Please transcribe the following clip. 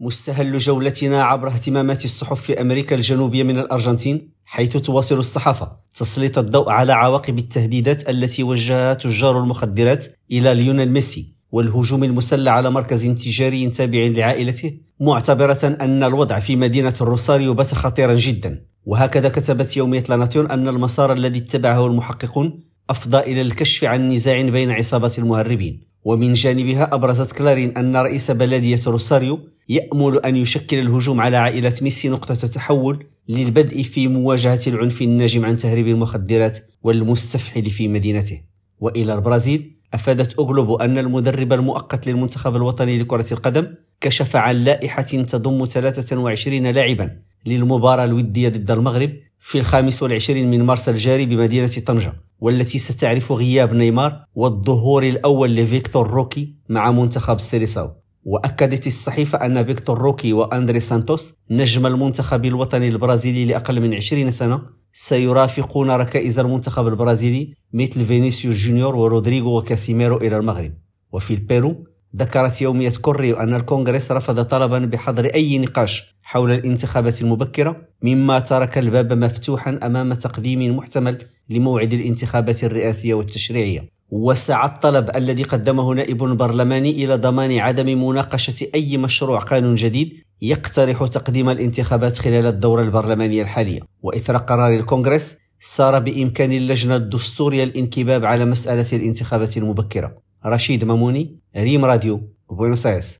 مستهل جولتنا عبر اهتمامات الصحف في أمريكا الجنوبية من الأرجنتين حيث تواصل الصحافة تسليط الضوء على عواقب التهديدات التي وجهها تجار المخدرات إلى ليونيل ميسي والهجوم المسلح على مركز تجاري تابع لعائلته معتبرة أن الوضع في مدينة الروساريو بات خطيرا جدا. وهكذا كتبت يومية لاناسيون أن المسار الذي اتبعه المحققون أفضى إلى الكشف عن نزاع بين عصابات المهربين. ومن جانبها أبرزت كلارين أن رئيس بلدية روساريو يأمل أن يشكل الهجوم على عائلة ميسي نقطة تحول للبدء في مواجهة العنف الناجم عن تهريب المخدرات والمستفحل في مدينته. وإلى البرازيل أفادت أو غلوبو أن المدرب المؤقت للمنتخب الوطني لكرة القدم كشف عن لائحة تضم 23 لاعبا للمباراة الودية ضد المغرب في الخامس والعشرين من مارس الجاري بمدينة طنجة والتي ستعرف غياب نيمار والظهور الأول لفيكتور روكي مع منتخب سيليساو وأكدت الصحيفة أن فيكتور روكي وأندري سانتوس نجم المنتخب الوطني البرازيلي لأقل من 20 سنة سيرافقون ركائز المنتخب البرازيلي مثل فينيسيوس جونيور ورودريغو وكاسيميرو إلى المغرب. وفي البيرو ذكرت يومية كوريو أن الكونغرس رفض طلبا بحظر أي نقاش حول الانتخابات المبكرة مما ترك الباب مفتوحا أمام تقديم محتمل لموعد الانتخابات الرئاسية والتشريعية. وسعى الطلب الذي قدمه نائب برلماني إلى ضمان عدم مناقشة أي مشروع قانون جديد يقترح تقديم الانتخابات خلال الدورة البرلمانية الحالية. وإثر قرار الكونغرس صار بإمكان اللجنة الدستورية الانكباب على مسألة الانتخابات المبكرة. رشيد ماموني ريم راديو بوينوس آيرس.